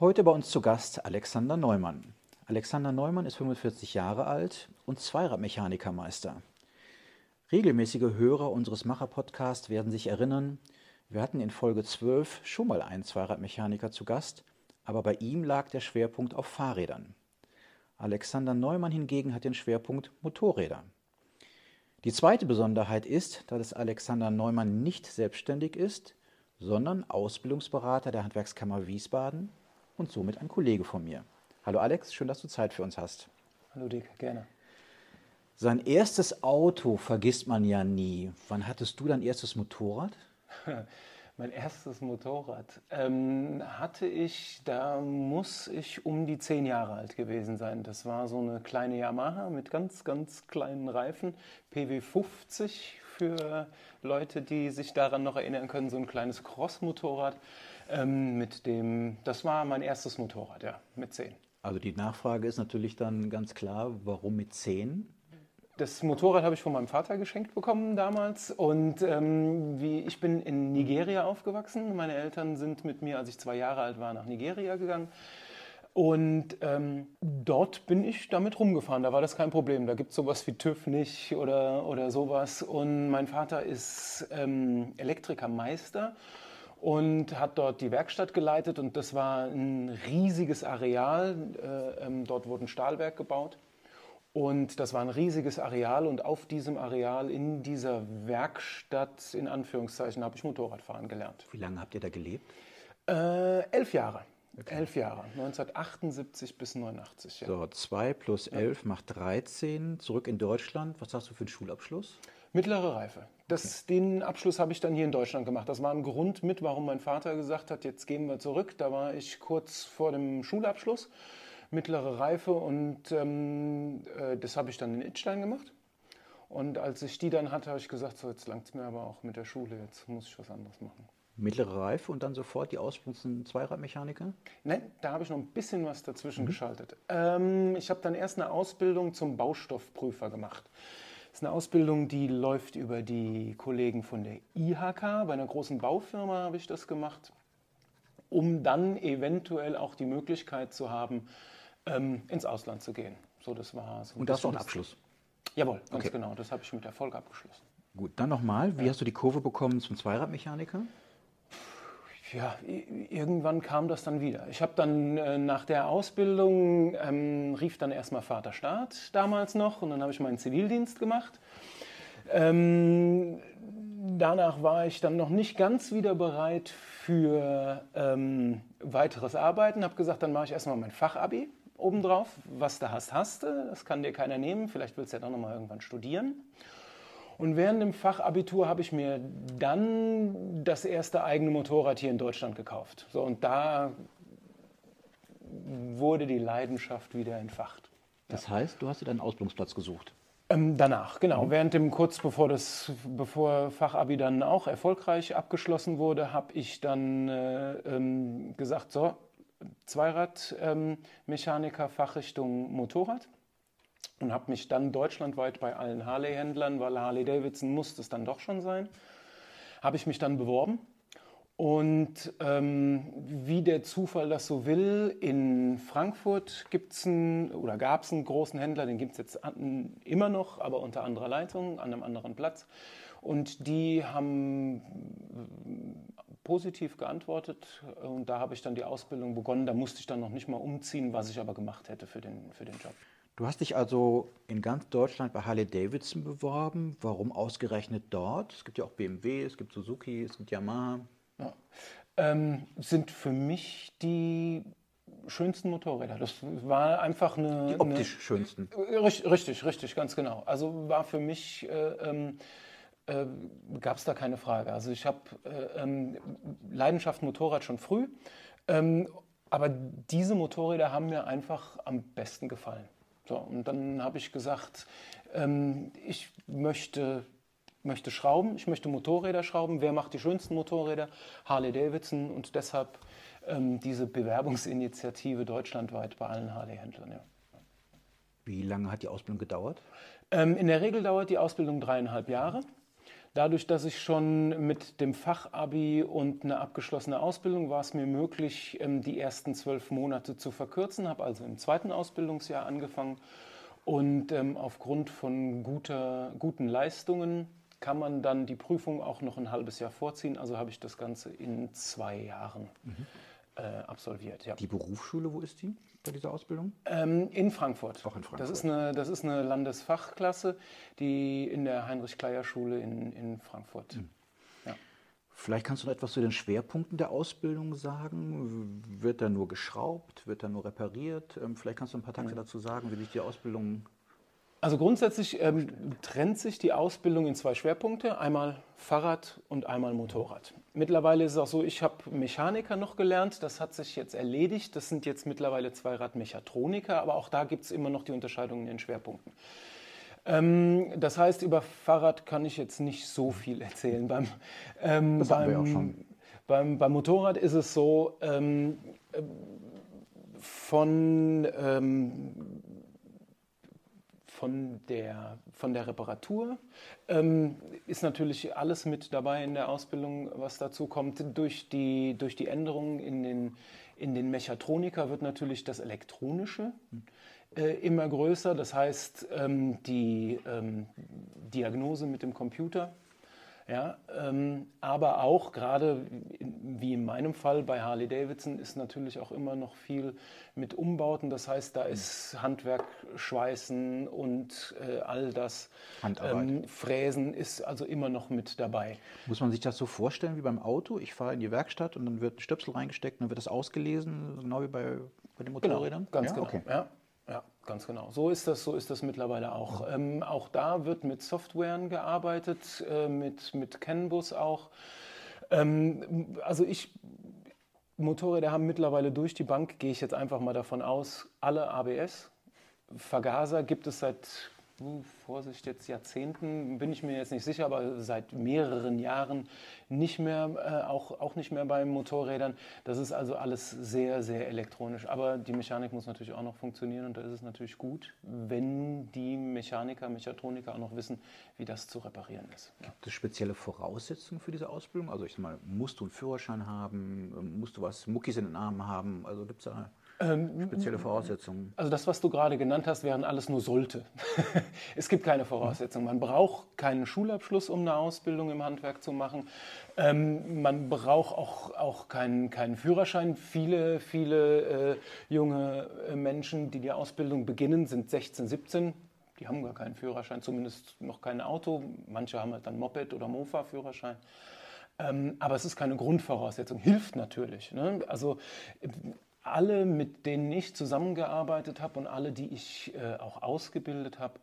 Heute bei uns zu Gast Alexander Neumann. Alexander Neumann ist 45 Jahre alt und Zweiradmechanikermeister. Regelmäßige Hörer unseres Macher-Podcasts werden sich erinnern, wir hatten in Folge 12 schon mal einen Zweiradmechaniker zu Gast, aber bei ihm lag der Schwerpunkt auf Fahrrädern. Alexander Neumann hingegen hat den Schwerpunkt Motorräder. Die zweite Besonderheit ist, dass Alexander Neumann nicht selbstständig ist, sondern Ausbildungsberater der Handwerkskammer Wiesbaden und somit ein Kollege von mir. Hallo Alex, schön, dass du Zeit für uns hast. Hallo Dick, gerne. Sein erstes Auto vergisst man ja nie. Wann hattest du dein erstes Motorrad? mein erstes Motorrad ähm, hatte ich, da muss ich um die zehn Jahre alt gewesen sein. Das war so eine kleine Yamaha mit ganz, ganz kleinen Reifen, PW50 für Leute, die sich daran noch erinnern können, so ein kleines Cross-Motorrad. Ähm, mit dem, das war mein erstes Motorrad, ja, mit zehn. Also die Nachfrage ist natürlich dann ganz klar, warum mit 10? Das Motorrad habe ich von meinem Vater geschenkt bekommen damals und ähm, wie, ich bin in Nigeria aufgewachsen. Meine Eltern sind mit mir, als ich zwei Jahre alt war, nach Nigeria gegangen. Und ähm, dort bin ich damit rumgefahren, da war das kein Problem. Da gibt es sowas wie TÜV nicht oder, oder sowas. Und mein Vater ist ähm, Elektrikermeister und hat dort die Werkstatt geleitet und das war ein riesiges Areal. Äh, ähm, dort wurde ein Stahlwerk gebaut und das war ein riesiges Areal und auf diesem Areal in dieser Werkstatt in Anführungszeichen habe ich Motorradfahren gelernt. Wie lange habt ihr da gelebt? Äh, elf Jahre. Okay. Elf Jahre, 1978 bis 89. Ja. So, 2 plus 11 ja. macht 13. Zurück in Deutschland. Was hast du für einen Schulabschluss? Mittlere Reife. Das. Den Abschluss habe ich dann hier in Deutschland gemacht. Das war ein Grund mit, warum mein Vater gesagt hat, jetzt gehen wir zurück. Da war ich kurz vor dem Schulabschluss, mittlere Reife und ähm, äh, das habe ich dann in Itstein gemacht. Und als ich die dann hatte, habe ich gesagt, so jetzt langt es mir aber auch mit der Schule, jetzt muss ich was anderes machen. Mittlere Reife und dann sofort die Ausbildung zum Zweiradmechaniker? Nein, da habe ich noch ein bisschen was dazwischen mhm. geschaltet. Ähm, ich habe dann erst eine Ausbildung zum Baustoffprüfer gemacht. Das ist eine Ausbildung, die läuft über die Kollegen von der IHK. Bei einer großen Baufirma habe ich das gemacht, um dann eventuell auch die Möglichkeit zu haben, ähm, ins Ausland zu gehen. So, das war so Und das war ein Abschluss? Jawohl, ganz okay. genau. Das habe ich mit Erfolg abgeschlossen. Gut, dann nochmal. Wie ja. hast du die Kurve bekommen zum Zweiradmechaniker? Ja, irgendwann kam das dann wieder. Ich habe dann äh, nach der Ausbildung, ähm, rief dann erstmal Vater Staat damals noch und dann habe ich meinen Zivildienst gemacht. Ähm, danach war ich dann noch nicht ganz wieder bereit für ähm, weiteres Arbeiten, habe gesagt, dann mache ich erstmal mein Fachabi obendrauf. Was du hast, hast du. Das kann dir keiner nehmen. Vielleicht willst du ja dann nochmal irgendwann studieren. Und während dem Fachabitur habe ich mir dann das erste eigene Motorrad hier in Deutschland gekauft. So, und da wurde die Leidenschaft wieder entfacht. Das ja. heißt, du hast dir deinen Ausbildungsplatz gesucht? Ähm, danach, genau. Mhm. Während dem, kurz bevor das, bevor Fachabi dann auch erfolgreich abgeschlossen wurde, habe ich dann äh, ähm, gesagt, so, Zweiradmechaniker, ähm, Fachrichtung Motorrad und habe mich dann deutschlandweit bei allen Harley-Händlern, weil Harley Davidson muss es dann doch schon sein, habe ich mich dann beworben. Und ähm, wie der Zufall das so will, in Frankfurt gibt's einen, oder gab es einen großen Händler, den gibt es jetzt an, immer noch, aber unter anderer Leitung, an einem anderen Platz. Und die haben positiv geantwortet und da habe ich dann die Ausbildung begonnen. Da musste ich dann noch nicht mal umziehen, was ich aber gemacht hätte für den, für den Job. Du hast dich also in ganz Deutschland bei Harley Davidson beworben. Warum ausgerechnet dort? Es gibt ja auch BMW, es gibt Suzuki, es gibt Yamaha. Ja. Ähm, sind für mich die schönsten Motorräder. Das war einfach eine. Die optisch eine, schönsten. Richtig, richtig, ganz genau. Also war für mich. Äh, ähm, äh, gab es da keine Frage. Also ich habe äh, ähm, Leidenschaft Motorrad schon früh, ähm, aber diese Motorräder haben mir einfach am besten gefallen. So, und dann habe ich gesagt, ähm, ich möchte, möchte schrauben, ich möchte Motorräder schrauben. Wer macht die schönsten Motorräder? Harley Davidson und deshalb ähm, diese Bewerbungsinitiative deutschlandweit bei allen Harley-Händlern. Ja. Wie lange hat die Ausbildung gedauert? Ähm, in der Regel dauert die Ausbildung dreieinhalb Jahre. Dadurch, dass ich schon mit dem Fachabi und einer abgeschlossenen Ausbildung war es mir möglich, ähm, die ersten zwölf Monate zu verkürzen. Habe also im zweiten Ausbildungsjahr angefangen und ähm, aufgrund von guter, guten Leistungen kann man dann die Prüfung auch noch ein halbes Jahr vorziehen. Also habe ich das Ganze in zwei Jahren mhm. Äh, absolviert. Ja. Die Berufsschule, wo ist die bei dieser Ausbildung? Ähm, in Frankfurt. Auch in Frankfurt. Das ist eine, das ist eine Landesfachklasse, die in der Heinrich-Kleier-Schule in, in Frankfurt. Mhm. Vielleicht kannst du noch etwas zu den Schwerpunkten der Ausbildung sagen. Wird da nur geschraubt? Wird da nur repariert? Ähm, vielleicht kannst du ein paar Takte dazu sagen, wie sich die Ausbildung also grundsätzlich ähm, trennt sich die Ausbildung in zwei Schwerpunkte, einmal Fahrrad und einmal Motorrad. Mittlerweile ist es auch so, ich habe Mechaniker noch gelernt, das hat sich jetzt erledigt, das sind jetzt mittlerweile Zweiradmechatroniker, aber auch da gibt es immer noch die Unterscheidung in den Schwerpunkten. Ähm, das heißt, über Fahrrad kann ich jetzt nicht so viel erzählen. Beim, ähm, das beim, wir auch schon. Beim, beim, Motorrad ist es so, ähm, äh, von ähm, von der, von der Reparatur ähm, ist natürlich alles mit dabei in der Ausbildung, was dazu kommt. Durch die, durch die Änderungen in den, in den Mechatroniker wird natürlich das Elektronische äh, immer größer. Das heißt, ähm, die ähm, Diagnose mit dem Computer ja, ähm, aber auch gerade wie in meinem Fall bei Harley Davidson ist natürlich auch immer noch viel mit Umbauten. Das heißt, da ist Handwerk, Schweißen und äh, all das ähm, Fräsen ist also immer noch mit dabei. Muss man sich das so vorstellen wie beim Auto? Ich fahre in die Werkstatt und dann wird ein Stöpsel reingesteckt und dann wird das ausgelesen, genau wie bei, bei den genau, Motorrädern? Genau, ganz ja? genau. Okay. Ja. Ganz genau. So ist das, so ist das mittlerweile auch. Ähm, auch da wird mit Softwaren gearbeitet, äh, mit, mit CAN-Bus auch. Ähm, also ich, Motorräder haben mittlerweile durch die Bank, gehe ich jetzt einfach mal davon aus, alle ABS. Vergaser gibt es seit Vorsicht, jetzt Jahrzehnten, bin ich mir jetzt nicht sicher, aber seit mehreren Jahren nicht mehr, äh, auch, auch nicht mehr bei Motorrädern. Das ist also alles sehr, sehr elektronisch. Aber die Mechanik muss natürlich auch noch funktionieren und da ist es natürlich gut, wenn die Mechaniker, Mechatroniker auch noch wissen, wie das zu reparieren ist. Gibt es spezielle Voraussetzungen für diese Ausbildung? Also ich sag mal, musst du einen Führerschein haben, musst du was Muckis in den Armen haben? Also gibt es da ähm, Spezielle Voraussetzungen? Also das, was du gerade genannt hast, wären alles nur sollte. es gibt keine Voraussetzungen. Man braucht keinen Schulabschluss, um eine Ausbildung im Handwerk zu machen. Ähm, man braucht auch, auch keinen, keinen Führerschein. Viele, viele äh, junge äh, Menschen, die die Ausbildung beginnen, sind 16, 17. Die haben gar keinen Führerschein, zumindest noch kein Auto. Manche haben halt dann Moped- oder Mofa-Führerschein. Ähm, aber es ist keine Grundvoraussetzung. Hilft natürlich. Ne? Also alle, mit denen ich zusammengearbeitet habe und alle, die ich äh, auch ausgebildet habe,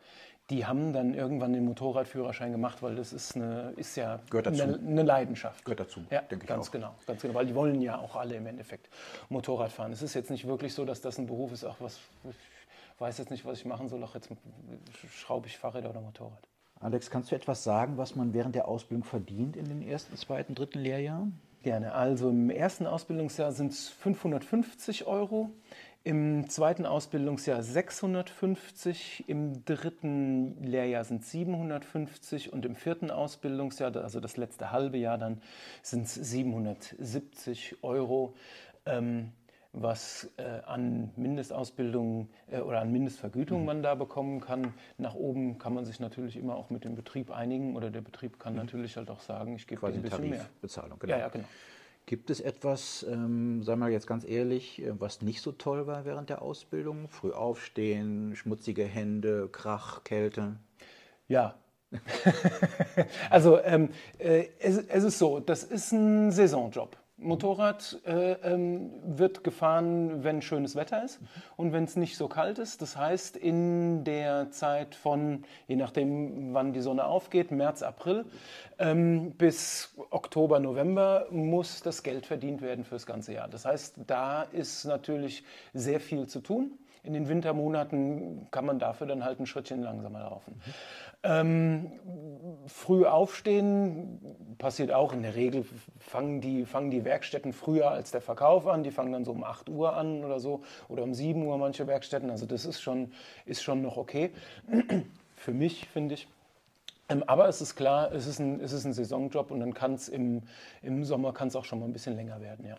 die haben dann irgendwann den Motorradführerschein gemacht, weil das ist, eine, ist ja eine, eine, Leidenschaft. Gehört dazu, ja, denke ich ganz auch. Genau, ganz genau, weil die wollen ja auch alle im Endeffekt Motorrad fahren. Es ist jetzt nicht wirklich so, dass das ein Beruf ist, auch was, ich weiß jetzt nicht, was ich machen soll, auch jetzt schraube ich Fahrräder oder Motorrad. Alex, kannst du etwas sagen, was man während der Ausbildung verdient in den ersten, zweiten, dritten Lehrjahren? Gerne. Also im ersten Ausbildungsjahr sind es 550 Euro, im zweiten Ausbildungsjahr 650, im dritten Lehrjahr sind es 750 und im vierten Ausbildungsjahr, also das letzte halbe Jahr dann, sind es 770 Euro. Ähm, was äh, an Mindestausbildung äh, oder an Mindestvergütung mhm. man da bekommen kann. Nach oben kann man sich natürlich immer auch mit dem Betrieb einigen oder der Betrieb kann mhm. natürlich halt auch sagen, ich gebe ein bisschen mehr. Bezahlung, genau. Ja, ja, genau. Gibt es etwas, ähm, sagen wir jetzt ganz ehrlich, äh, was nicht so toll war während der Ausbildung? Früh aufstehen, schmutzige Hände, Krach, Kälte? Ja. also ähm, äh, es, es ist so, das ist ein Saisonjob. Motorrad äh, ähm, wird gefahren, wenn schönes Wetter ist und wenn es nicht so kalt ist. Das heißt, in der Zeit von, je nachdem, wann die Sonne aufgeht, März, April ähm, bis Oktober, November, muss das Geld verdient werden fürs ganze Jahr. Das heißt, da ist natürlich sehr viel zu tun. In den Wintermonaten kann man dafür dann halt ein Schrittchen langsamer laufen. Mhm. Ähm, früh aufstehen passiert auch. In der Regel fangen die, fangen die Werkstätten früher als der Verkauf an. Die fangen dann so um 8 Uhr an oder so oder um 7 Uhr manche Werkstätten. Also das ist schon, ist schon noch okay. Für mich finde ich. Ähm, aber es ist klar, es ist ein, es ist ein Saisonjob und dann kann es im, im Sommer kann's auch schon mal ein bisschen länger werden, ja.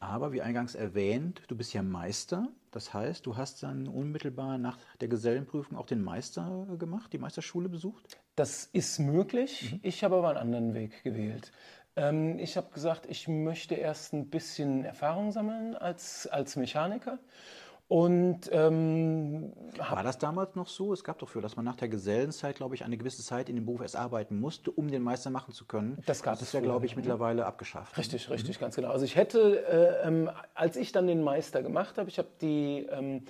Aber wie eingangs erwähnt, du bist ja Meister. Das heißt, du hast dann unmittelbar nach der Gesellenprüfung auch den Meister gemacht, die Meisterschule besucht? Das ist möglich. Mhm. Ich habe aber einen anderen Weg gewählt. Ähm, ich habe gesagt, ich möchte erst ein bisschen Erfahrung sammeln als, als Mechaniker und ähm, war das damals noch so? Es gab doch für, dass man nach der Gesellenzeit, glaube ich, eine gewisse Zeit in dem Beruf erst arbeiten musste, um den Meister machen zu können. Das gab das ist ja, glaube ich, mittlerweile abgeschafft. Richtig, ne? richtig, mhm. ganz genau. Also ich hätte, äh, ähm, als ich dann den Meister gemacht habe, ich habe die ähm,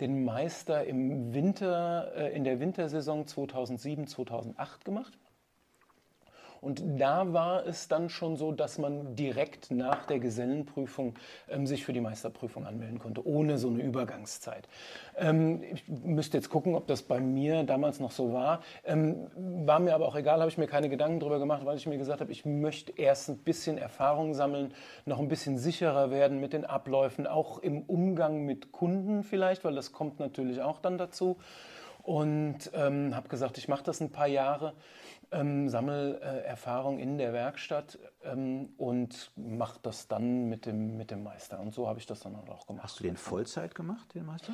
den Meister im Winter, äh, in der Wintersaison 2007, 2008 gemacht. Und da war es dann schon so, dass man direkt nach der Gesellenprüfung ähm, sich für die Meisterprüfung anmelden konnte, ohne so eine Übergangszeit. Ähm, ich müsste jetzt gucken, ob das bei mir damals noch so war. Ähm, war mir aber auch egal, habe ich mir keine Gedanken darüber gemacht, weil ich mir gesagt habe, ich möchte erst ein bisschen Erfahrung sammeln, noch ein bisschen sicherer werden mit den Abläufen, auch im Umgang mit Kunden vielleicht, weil das kommt natürlich auch dann dazu. Und ähm, habe gesagt, ich mache das ein paar Jahre ähm, sammle äh, Erfahrung in der Werkstatt ähm, und mache das dann mit dem, mit dem Meister. Und so habe ich das dann auch gemacht. Hast du den Vollzeit gemacht, den Meister?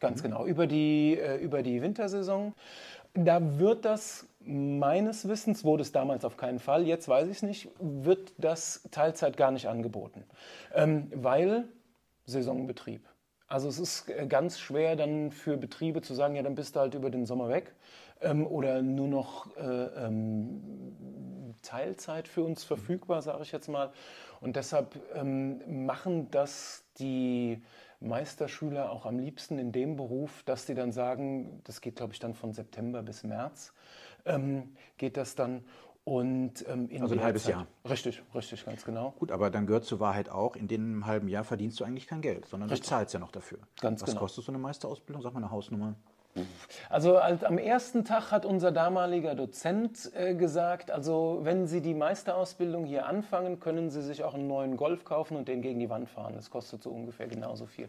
Ganz mhm. genau, über die, äh, über die Wintersaison. Da wird das meines Wissens, wurde es damals auf keinen Fall, jetzt weiß ich es nicht, wird das Teilzeit gar nicht angeboten, ähm, weil Saisonbetrieb. Also es ist äh, ganz schwer dann für Betriebe zu sagen, ja, dann bist du halt über den Sommer weg ähm, oder nur noch äh, ähm, Teilzeit für uns verfügbar, sage ich jetzt mal. Und deshalb ähm, machen das die Meisterschüler auch am liebsten in dem Beruf, dass die dann sagen, das geht, glaube ich, dann von September bis März, ähm, geht das dann. Und, ähm, also ein halbes Zeit, Jahr. Richtig, richtig, ganz genau. Gut, aber dann gehört zur Wahrheit auch, in dem halben Jahr verdienst du eigentlich kein Geld, sondern richtig. du zahlst ja noch dafür. Ganz Was genau. kostet so eine Meisterausbildung? Sag mal eine Hausnummer. Also am ersten Tag hat unser damaliger Dozent äh, gesagt, also wenn Sie die Meisterausbildung hier anfangen, können Sie sich auch einen neuen Golf kaufen und den gegen die Wand fahren. Das kostet so ungefähr genauso viel.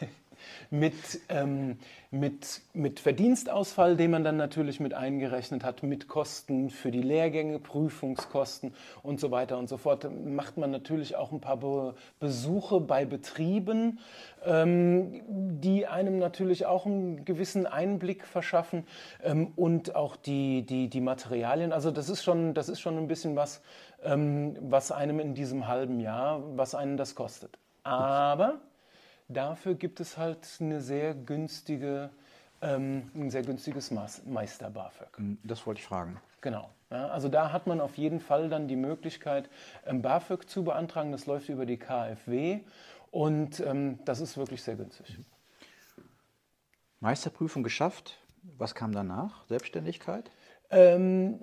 mit, ähm, mit, mit Verdienstausfall, den man dann natürlich mit eingerechnet hat, mit Kosten für die Lehrgänge, Prüfungskosten und so weiter und so fort, macht man natürlich auch ein paar Be Besuche bei Betrieben, ähm, die einem natürlich auch einen gewissen Einblick verschaffen ähm, und auch die, die, die Materialien. Also das ist schon, das ist schon ein bisschen was, ähm, was einem in diesem halben Jahr, was einen das kostet. Aber Dafür gibt es halt eine sehr günstige, ähm, ein sehr günstiges Meister BAföG. Hm, das wollte ich fragen. Genau. Ja, also da hat man auf jeden Fall dann die Möglichkeit, ähm, BAföG zu beantragen. Das läuft über die KfW und ähm, das ist wirklich sehr günstig. Meisterprüfung geschafft. Was kam danach? Selbstständigkeit? Ähm,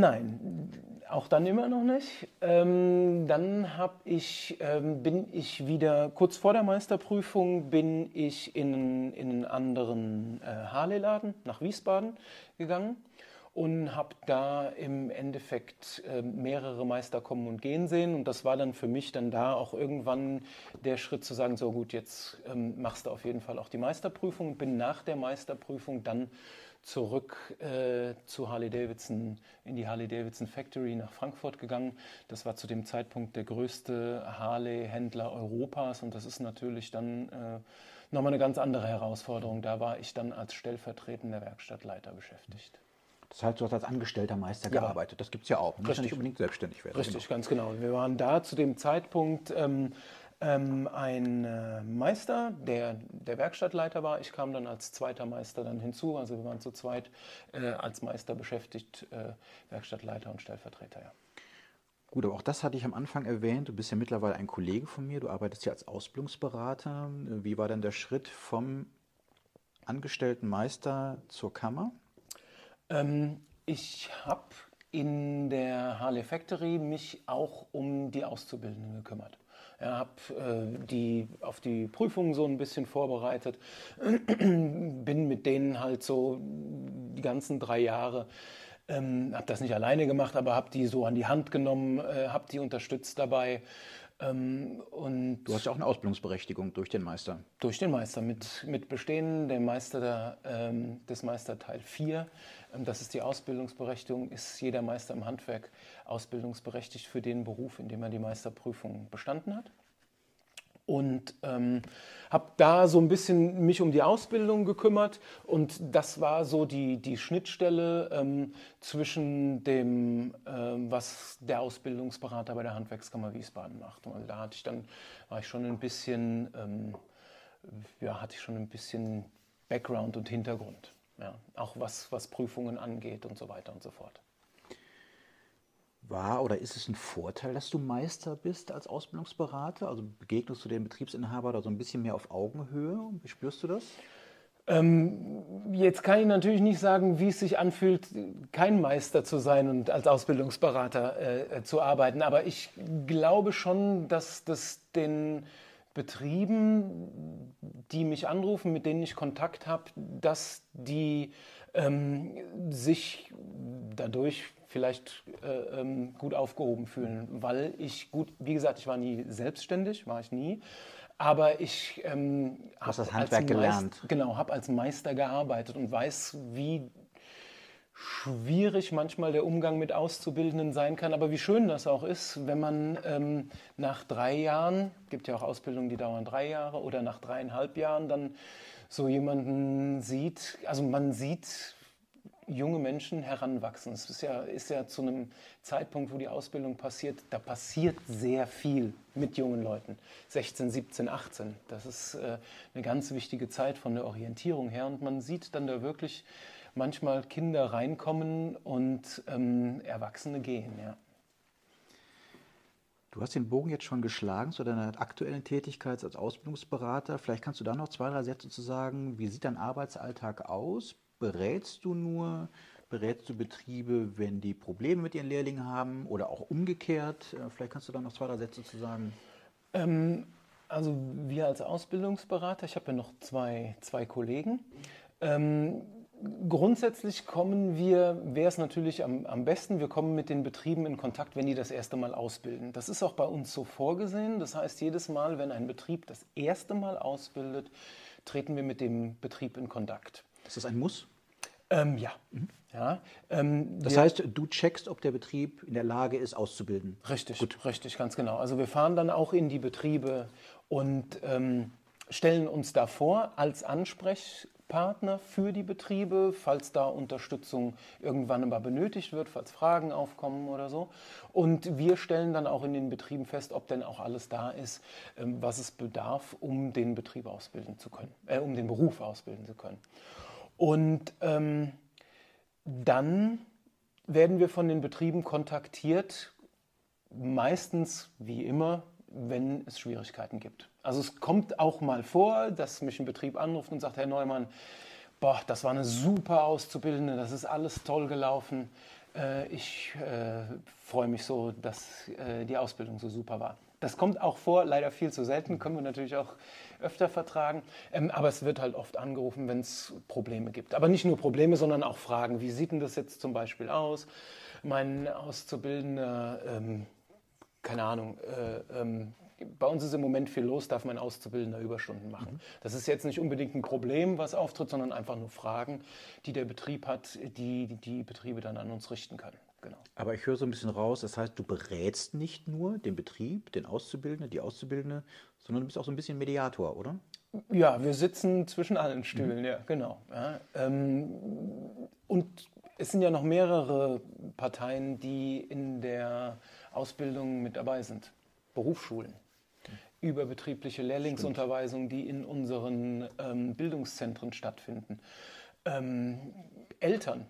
nein, auch dann immer noch nicht. Ähm, dann hab ich, ähm, bin ich wieder, kurz vor der Meisterprüfung, bin ich in, in einen anderen äh, Harley-Laden nach Wiesbaden gegangen und habe da im Endeffekt äh, mehrere Meister kommen und gehen sehen. Und das war dann für mich dann da auch irgendwann der Schritt zu sagen, so gut, jetzt ähm, machst du auf jeden Fall auch die Meisterprüfung. Bin nach der Meisterprüfung dann zurück äh, zu Harley Davidson, in die Harley Davidson Factory nach Frankfurt gegangen. Das war zu dem Zeitpunkt der größte Harley-Händler Europas und das ist natürlich dann äh, nochmal eine ganz andere Herausforderung. Da war ich dann als stellvertretender Werkstattleiter beschäftigt. Das heißt, du hast als angestellter Meister ja. gearbeitet. Das gibt es ja auch. Man muss ja nicht unbedingt selbstständig werden. Richtig, genau. ganz genau. Wir waren da zu dem Zeitpunkt ähm, ähm, ein äh, Meister, der der Werkstattleiter war. Ich kam dann als zweiter Meister dann hinzu. Also wir waren zu zweit äh, als Meister beschäftigt, äh, Werkstattleiter und Stellvertreter. Ja. Gut, aber auch das hatte ich am Anfang erwähnt. Du bist ja mittlerweile ein Kollege von mir. Du arbeitest ja als Ausbildungsberater. Wie war denn der Schritt vom angestellten Meister zur Kammer? Ähm, ich habe in der Harley Factory mich auch um die Auszubildenden gekümmert. Ja, habe äh, die auf die Prüfungen so ein bisschen vorbereitet, bin mit denen halt so die ganzen drei Jahre ähm, habe das nicht alleine gemacht, aber habe die so an die Hand genommen, äh, habe die unterstützt dabei. Ähm, und du hast ja auch eine Ausbildungsberechtigung durch den Meister. Durch den Meister, mit, mit Bestehen der Meister der, ähm, des Meister Teil 4. Ähm, das ist die Ausbildungsberechtigung. Ist jeder Meister im Handwerk ausbildungsberechtigt für den Beruf, in dem er die Meisterprüfung bestanden hat? und ähm, habe da so ein bisschen mich um die Ausbildung gekümmert und das war so die, die Schnittstelle ähm, zwischen dem, ähm, was der Ausbildungsberater bei der Handwerkskammer Wiesbaden macht. Und da hatte ich dann, war ich schon ein bisschen, ähm, ja, hatte ich schon ein bisschen Background und Hintergrund, ja, auch was, was Prüfungen angeht und so weiter und so fort. War oder ist es ein Vorteil, dass du Meister bist als Ausbildungsberater? Also begegnest du dem Betriebsinhaber da so ein bisschen mehr auf Augenhöhe? Wie spürst du das? Ähm, jetzt kann ich natürlich nicht sagen, wie es sich anfühlt, kein Meister zu sein und als Ausbildungsberater äh, äh zu arbeiten. Aber ich glaube schon, dass das den Betrieben, die mich anrufen, mit denen ich Kontakt habe, dass die ähm, sich dadurch vielleicht äh, ähm, gut aufgehoben fühlen, weil ich gut, wie gesagt, ich war nie selbstständig, war ich nie, aber ich ähm, habe das Handwerk gelernt. Genau, habe als Meister gearbeitet und weiß, wie schwierig manchmal der Umgang mit Auszubildenden sein kann, aber wie schön das auch ist, wenn man ähm, nach drei Jahren, gibt ja auch Ausbildungen, die dauern drei Jahre, oder nach dreieinhalb Jahren dann so jemanden sieht, also man sieht, junge Menschen heranwachsen. Es ist ja, ist ja zu einem Zeitpunkt, wo die Ausbildung passiert, da passiert sehr viel mit jungen Leuten. 16, 17, 18. Das ist äh, eine ganz wichtige Zeit von der Orientierung her. Und man sieht dann da wirklich manchmal Kinder reinkommen und ähm, Erwachsene gehen. Ja. Du hast den Bogen jetzt schon geschlagen zu deiner aktuellen Tätigkeit als Ausbildungsberater. Vielleicht kannst du da noch zwei, drei Sätze zu sagen. Wie sieht dein Arbeitsalltag aus? berätst du nur? Berätst du Betriebe, wenn die Probleme mit ihren Lehrlingen haben oder auch umgekehrt? Äh, vielleicht kannst du da noch zwei, drei Sätze zu sagen. Ähm, also wir als Ausbildungsberater, ich habe ja noch zwei, zwei Kollegen. Ähm, grundsätzlich kommen wir, wäre es natürlich am, am besten, wir kommen mit den Betrieben in Kontakt, wenn die das erste Mal ausbilden. Das ist auch bei uns so vorgesehen. Das heißt, jedes Mal, wenn ein Betrieb das erste Mal ausbildet, treten wir mit dem Betrieb in Kontakt. Ist das ein Muss? Ähm, ja. Mhm. ja ähm, das heißt, du checkst, ob der Betrieb in der Lage ist, auszubilden. Richtig, Gut. richtig, ganz genau. Also wir fahren dann auch in die Betriebe und ähm, stellen uns da vor als Ansprechpartner für die Betriebe, falls da Unterstützung irgendwann mal benötigt wird, falls Fragen aufkommen oder so. Und wir stellen dann auch in den Betrieben fest, ob denn auch alles da ist, ähm, was es bedarf, um den Betrieb ausbilden zu können, äh, um den Beruf ausbilden zu können. Und ähm, dann werden wir von den Betrieben kontaktiert, meistens wie immer, wenn es Schwierigkeiten gibt. Also es kommt auch mal vor, dass mich ein Betrieb anruft und sagt, Herr Neumann, boah, das war eine super Auszubildende, das ist alles toll gelaufen. Äh, ich äh, freue mich so, dass äh, die Ausbildung so super war. Das kommt auch vor, leider viel zu selten, können wir natürlich auch öfter vertragen. Ähm, aber es wird halt oft angerufen, wenn es Probleme gibt. Aber nicht nur Probleme, sondern auch Fragen. Wie sieht denn das jetzt zum Beispiel aus? Mein Auszubildender, ähm, keine Ahnung, äh, ähm, bei uns ist im Moment viel los, darf mein Auszubildender Überstunden machen. Mhm. Das ist jetzt nicht unbedingt ein Problem, was auftritt, sondern einfach nur Fragen, die der Betrieb hat, die die Betriebe dann an uns richten können. Genau. Aber ich höre so ein bisschen raus, das heißt, du berätst nicht nur den Betrieb, den Auszubildenden, die Auszubildende, sondern du bist auch so ein bisschen Mediator, oder? Ja, wir sitzen zwischen allen Stühlen, mhm. ja, genau. Ja, ähm, und es sind ja noch mehrere Parteien, die in der Ausbildung mit dabei sind. Berufsschulen, überbetriebliche Lehrlingsunterweisung, die in unseren ähm, Bildungszentren stattfinden. Ähm, Eltern,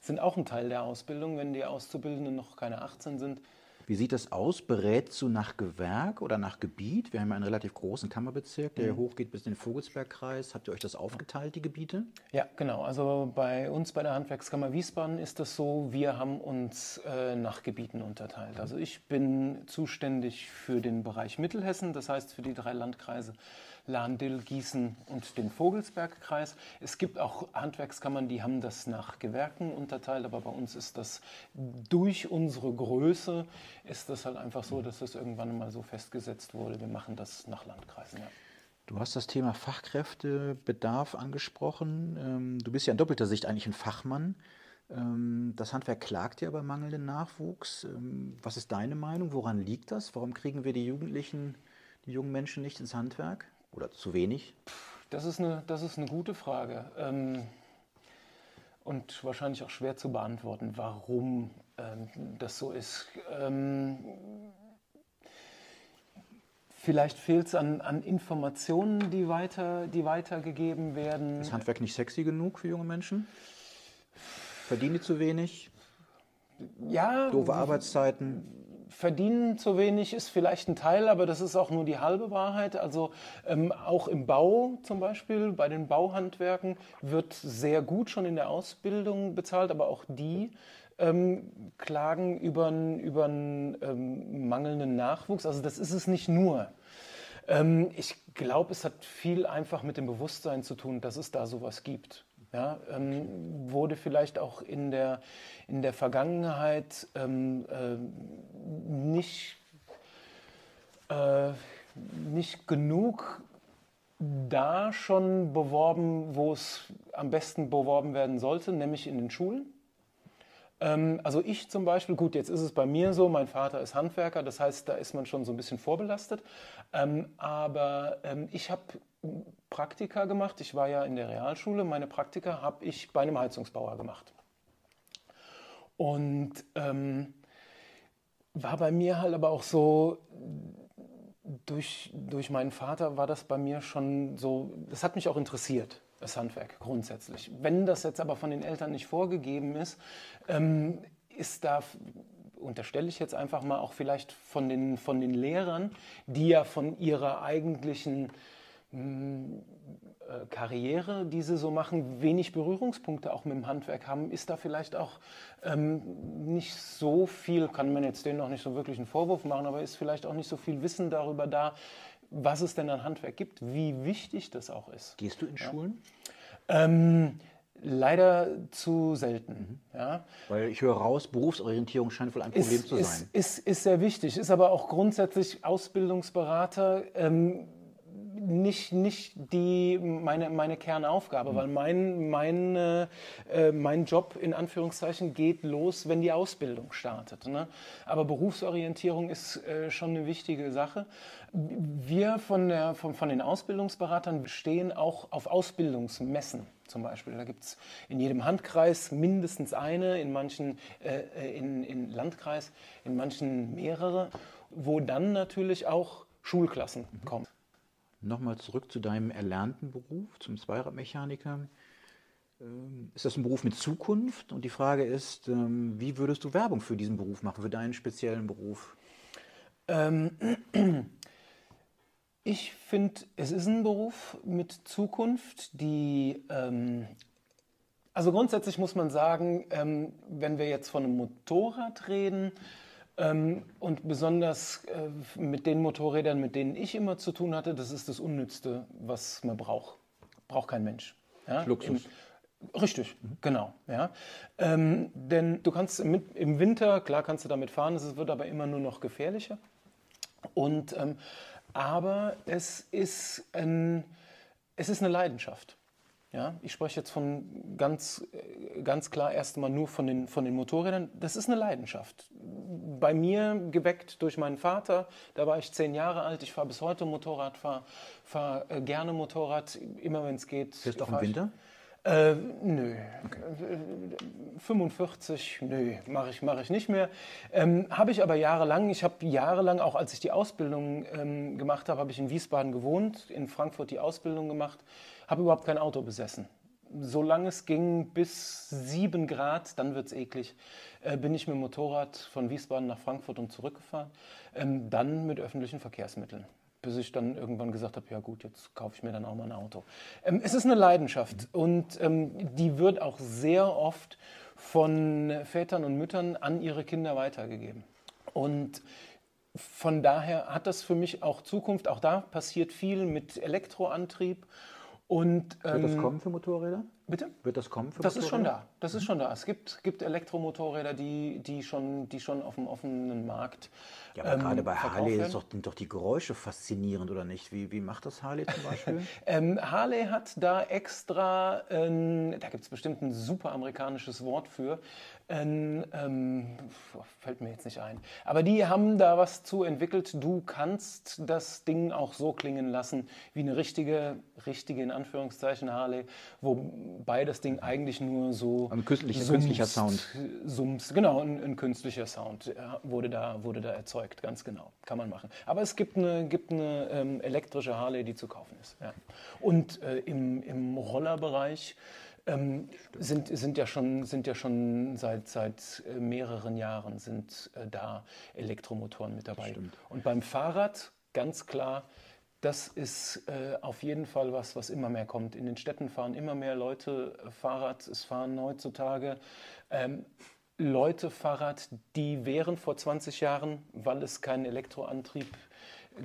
sind auch ein Teil der Ausbildung, wenn die Auszubildenden noch keine 18 sind. Wie sieht das aus? Berätst du nach Gewerk oder nach Gebiet? Wir haben ja einen relativ großen Kammerbezirk, der mhm. hochgeht bis in den Vogelsbergkreis. Habt ihr euch das aufgeteilt, die Gebiete? Ja, genau. Also bei uns bei der Handwerkskammer Wiesbaden ist das so, wir haben uns äh, nach Gebieten unterteilt. Also ich bin zuständig für den Bereich Mittelhessen, das heißt für die drei Landkreise Lahn-Dill, Gießen und den Vogelsbergkreis. Es gibt auch Handwerkskammern, die haben das nach Gewerken unterteilt, aber bei uns ist das durch unsere Größe ist das halt einfach so, dass das irgendwann mal so festgesetzt wurde. Wir machen das nach Landkreisen. Ja. Du hast das Thema Fachkräftebedarf angesprochen. Ähm, du bist ja in doppelter Sicht eigentlich ein Fachmann. Ähm, das Handwerk klagt ja bei mangelndem Nachwuchs. Ähm, was ist deine Meinung? Woran liegt das? Warum kriegen wir die Jugendlichen, die jungen Menschen nicht ins Handwerk? Oder zu wenig? Das ist eine, das ist eine gute Frage. Ähm, und wahrscheinlich auch schwer zu beantworten, warum das so ist. Vielleicht fehlt es an, an, Informationen, die, weiter, die weitergegeben werden. Ist Handwerk nicht sexy genug für junge Menschen? Verdienen die zu wenig? Ja. Doofe Arbeitszeiten? Verdienen zu wenig ist vielleicht ein Teil, aber das ist auch nur die halbe Wahrheit. Also ähm, auch im Bau zum Beispiel, bei den Bauhandwerken wird sehr gut schon in der Ausbildung bezahlt, aber auch die ähm, klagen über einen ähm, mangelnden Nachwuchs. Also das ist es nicht nur. Ähm, ich glaube, es hat viel einfach mit dem Bewusstsein zu tun, dass es da sowas gibt. Ja, ähm, wurde vielleicht auch in der, in der Vergangenheit ähm, äh, nicht, äh, nicht genug da schon beworben, wo es am besten beworben werden sollte, nämlich in den Schulen. Ähm, also ich zum Beispiel, gut, jetzt ist es bei mir so, mein Vater ist Handwerker, das heißt, da ist man schon so ein bisschen vorbelastet. Ähm, aber ähm, ich habe Praktika gemacht. Ich war ja in der Realschule. Meine Praktika habe ich bei einem Heizungsbauer gemacht. Und ähm, war bei mir halt aber auch so, durch, durch meinen Vater war das bei mir schon so, das hat mich auch interessiert, das Handwerk grundsätzlich. Wenn das jetzt aber von den Eltern nicht vorgegeben ist, ähm, ist da unterstelle ich jetzt einfach mal auch vielleicht von den, von den Lehrern, die ja von ihrer eigentlichen Karriere, die sie so machen, wenig Berührungspunkte auch mit dem Handwerk haben, ist da vielleicht auch ähm, nicht so viel, kann man jetzt denen noch nicht so wirklich einen Vorwurf machen, aber ist vielleicht auch nicht so viel Wissen darüber da, was es denn an Handwerk gibt, wie wichtig das auch ist. Gehst du in ja. Schulen? Ähm, leider zu selten. Mhm. Ja. Weil ich höre raus, Berufsorientierung scheint wohl ein Problem ist, zu sein. Ist, ist, ist, sehr wichtig, ist aber auch grundsätzlich Ausbildungsberater. Ähm, nicht, nicht die, meine, meine Kernaufgabe, mhm. weil mein, mein, äh, mein Job in Anführungszeichen geht los, wenn die Ausbildung startet. Ne? Aber Berufsorientierung ist äh, schon eine wichtige Sache. Wir von, der, von, von den Ausbildungsberatern stehen auch auf Ausbildungsmessen zum Beispiel. Da gibt es in jedem Handkreis mindestens eine, in manchen äh, äh, in, in Landkreis, in manchen mehrere, wo dann natürlich auch Schulklassen mhm. kommen. Nochmal zurück zu deinem erlernten Beruf, zum Zweiradmechaniker. Ähm, ist das ein Beruf mit Zukunft? Und die Frage ist, ähm, wie würdest du Werbung für diesen Beruf machen, für deinen speziellen Beruf? Ähm, ich finde, es ist ein Beruf mit Zukunft, die ähm, also grundsätzlich muss man sagen, ähm, wenn wir jetzt von einem Motorrad reden, und besonders äh, mit den Motorrädern, mit denen ich immer zu tun hatte, das ist das Unnützte, was man braucht. Braucht kein Mensch. Ja? Luxus. Im, richtig, mhm. genau. Ja? Ähm, denn du kannst im, im, Winter, klar kannst du damit fahren, es wird aber immer nur noch gefährlicher. Und, ähm, aber es ist, ein, es ist eine Leidenschaft. Ja, ich spreche jetzt von ganz, ganz klar erstmal nur von den, von den Motorrädern. Das ist eine Leidenschaft. Bei mir geweckt durch meinen Vater. Da war ich zehn Jahre alt. Ich fahre bis heute Motorrad, fahre fahr, äh, gerne Motorrad, immer wenn es geht. Fährst du auch im Winter? Äh, nö. Okay. 45, nö, mache ich, mach ich nicht mehr. Ähm, habe ich aber jahrelang, ich habe jahrelang, auch als ich die Ausbildung ähm, gemacht habe, habe ich in Wiesbaden gewohnt, in Frankfurt die Ausbildung gemacht habe überhaupt kein Auto besessen. Solange es ging bis 7 Grad, dann wird es eklig, äh, bin ich mit dem Motorrad von Wiesbaden nach Frankfurt und zurückgefahren. Ähm, dann mit öffentlichen Verkehrsmitteln bis ich dann irgendwann gesagt habe, ja gut, jetzt kaufe ich mir dann auch mal ein Auto. Ähm, es ist eine Leidenschaft und ähm, die wird auch sehr oft von Vätern und Müttern an ihre Kinder weitergegeben. Und von daher hat das für mich auch Zukunft. Auch da passiert viel mit Elektroantrieb. Und, Wird das kommen für Motorräder? Bitte? Wird das kommen für Das ist schon Motorräder? da. Das ist schon da. Es gibt, gibt Elektromotorräder, die, die, schon, die schon auf dem offenen Markt. Ja, aber ähm, gerade bei Harley ist doch, sind doch die Geräusche faszinierend, oder nicht? Wie, wie macht das Harley zum Beispiel? Ähm, Harley hat da extra, ähm, da gibt es bestimmt ein super amerikanisches Wort für, ähm, fällt mir jetzt nicht ein. Aber die haben da was zu entwickelt. Du kannst das Ding auch so klingen lassen wie eine richtige, richtige in Anführungszeichen Harley, wobei das Ding eigentlich nur so Ein künstlicher- künstlicher Sound. Summs, genau, ein, ein künstlicher Sound wurde da, wurde da erzeugt, ganz genau. Kann man machen. Aber es gibt eine, gibt eine ähm, elektrische Harley, die zu kaufen ist. Ja. Und äh, im, im Rollerbereich ähm, sind, sind, ja schon, sind ja schon seit, seit äh, mehreren Jahren sind äh, da Elektromotoren mit dabei. Und beim Fahrrad ganz klar, das ist äh, auf jeden Fall was, was immer mehr kommt. In den Städten fahren immer mehr Leute äh, Fahrrad. Es fahren heutzutage ähm, Leute Fahrrad, die wären vor 20 Jahren, weil es keinen Elektroantrieb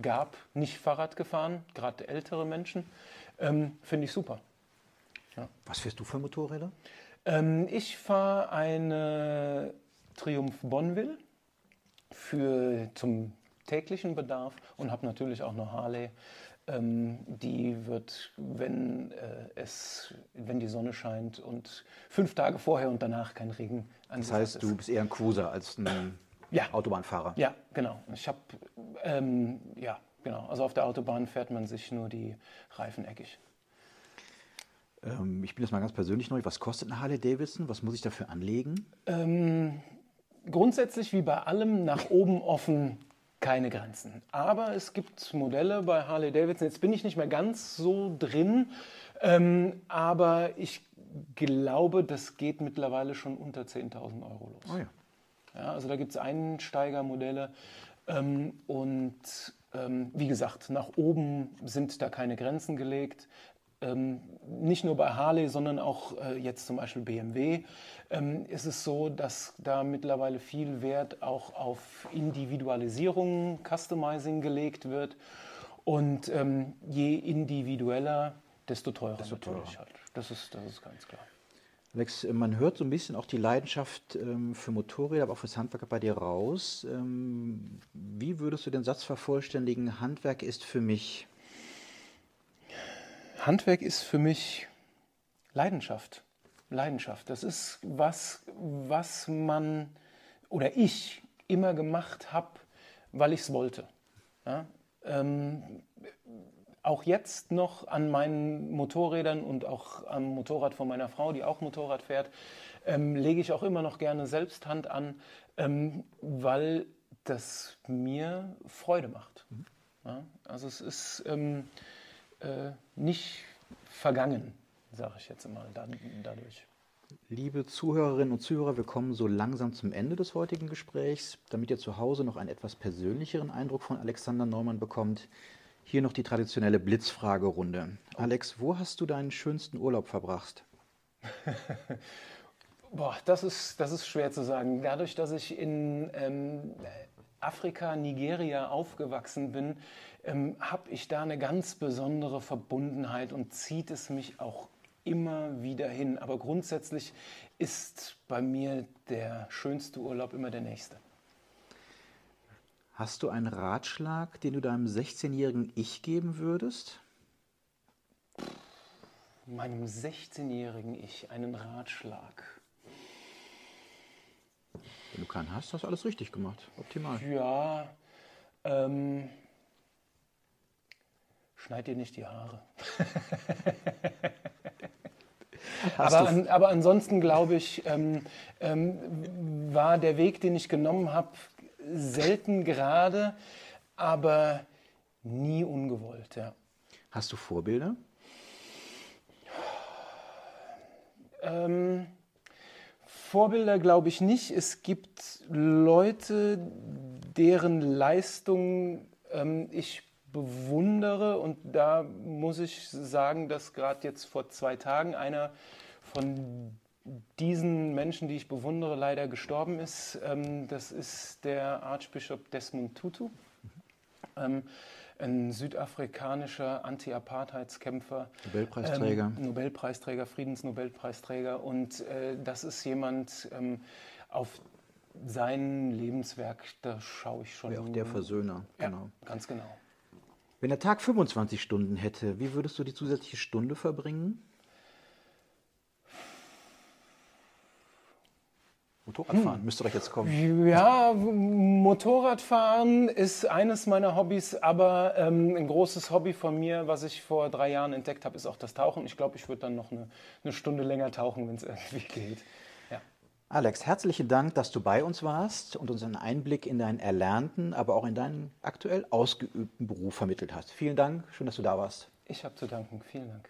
gab, nicht Fahrrad gefahren, gerade ältere Menschen. Ähm, Finde ich super. Was fährst du für Motorräder? Ähm, ich fahre eine Triumph Bonneville für, zum täglichen Bedarf und habe natürlich auch eine Harley. Ähm, die wird, wenn, äh, es, wenn die Sonne scheint und fünf Tage vorher und danach kein Regen Das heißt, du bist eher ein Cruiser als ein Ja. Autobahnfahrer. Ja, genau. Ich habe, ähm, ja, genau. Also auf der Autobahn fährt man sich nur die Reifen eckig. Ähm, ich bin jetzt mal ganz persönlich neu. Was kostet eine Harley Davidson? Was muss ich dafür anlegen? Ähm, grundsätzlich wie bei allem nach oben offen keine Grenzen. Aber es gibt Modelle bei Harley Davidson, jetzt bin ich nicht mehr ganz so drin, ähm, aber ich glaube, das geht mittlerweile schon unter 10.000 Euro los. Oh ja. Ja, also da gibt es Einsteigermodelle ähm, und ähm, wie gesagt, nach oben sind da keine Grenzen gelegt. Ähm, nicht nur bei Harley, sondern auch äh, jetzt zum Beispiel BMW ähm, ist es so, dass da mittlerweile viel Wert auch auf Individualisierung, Customizing gelegt wird. Und ähm, je individueller, desto teurer Desto teurer. natürlich halt. Das ist, das ist ganz klar. Alex, äh, man hört so ein bisschen auch die Leidenschaft ähm, für Motorräder, aber auch fürs Handwerk bei dir raus. Ähm, wie würdest du den Satz vervollständigen? Handwerk ist für mich. Handwerk ist für mich Leidenschaft. Leidenschaft. Das ist was, was man oder ich immer gemacht habe, weil ich es wollte. Ja? Ähm, auch jetzt noch an meinen Motorrädern und auch am Motorrad von meiner Frau, die auch Motorrad fährt, ähm, lege ich auch immer noch gerne selbst Hand an, ähm, weil das mir Freude macht. Ja? Also es ist ähm, äh, nicht vergangen, sage ich jetzt dann, dadurch. Liebe Zuhörerinnen und Zuhörer, wir kommen so langsam zum Ende des heutigen Gesprächs. Damit ihr zu Hause noch einen etwas persönlicheren Eindruck von Alexander Neumann bekommt, hier noch die traditionelle Blitzfragerunde. Alex, wo hast du deinen schönsten Urlaub verbracht? Boah, das ist, das ist schwer zu sagen. Dadurch, dass ich in ähm, Afrika, Nigeria aufgewachsen bin, ähm, habe ich da eine ganz besondere Verbundenheit und zieht es mich auch immer wieder hin. Aber grundsätzlich ist bei mir der schönste Urlaub immer der nächste. Hast du einen Ratschlag, den du deinem 16-jährigen Ich geben würdest? Meinem 16-jährigen Ich einen Ratschlag. Wenn du keinen hast, hast du alles richtig gemacht. Optimal. Ja, ähm, schneid dir nicht die Haare. Aber, an, aber ansonsten glaube ich, ähm, ähm, war der Weg, den ich genommen habe, selten gerade, aber nie ungewollt. Ja. Hast du Vorbilder? Ähm, Vorbilder glaube ich nicht. Es gibt Leute, deren Leistung ähm, ich bewundere. Und da muss ich sagen, dass gerade jetzt vor zwei Tagen einer von diesen Menschen, die ich bewundere, leider gestorben ist. Ähm, das ist der Archbishop Desmond Tutu, ähm, ein südafrikanischer Anti-Apartheidskämpfer. Nobelpreisträger. Ähm, Nobelpreisträger, Friedensnobelpreisträger. Und äh, das ist jemand, auf sein Lebenswerk, da schaue ich schon. Wäre auch der Versöhner, ja, genau. Ganz genau. Wenn der Tag 25 Stunden hätte, wie würdest du die zusätzliche Stunde verbringen? Motorradfahren hm. müsste doch jetzt kommen. Ja, Motorradfahren ist eines meiner Hobbys, aber ähm, ein großes Hobby von mir, was ich vor drei Jahren entdeckt habe, ist auch das Tauchen. Ich glaube, ich würde dann noch eine, eine Stunde länger tauchen, wenn es irgendwie geht. Alex, herzlichen Dank, dass du bei uns warst und uns einen Einblick in deinen erlernten, aber auch in deinen aktuell ausgeübten Beruf vermittelt hast. Vielen Dank, schön, dass du da warst. Ich habe zu danken. Vielen Dank.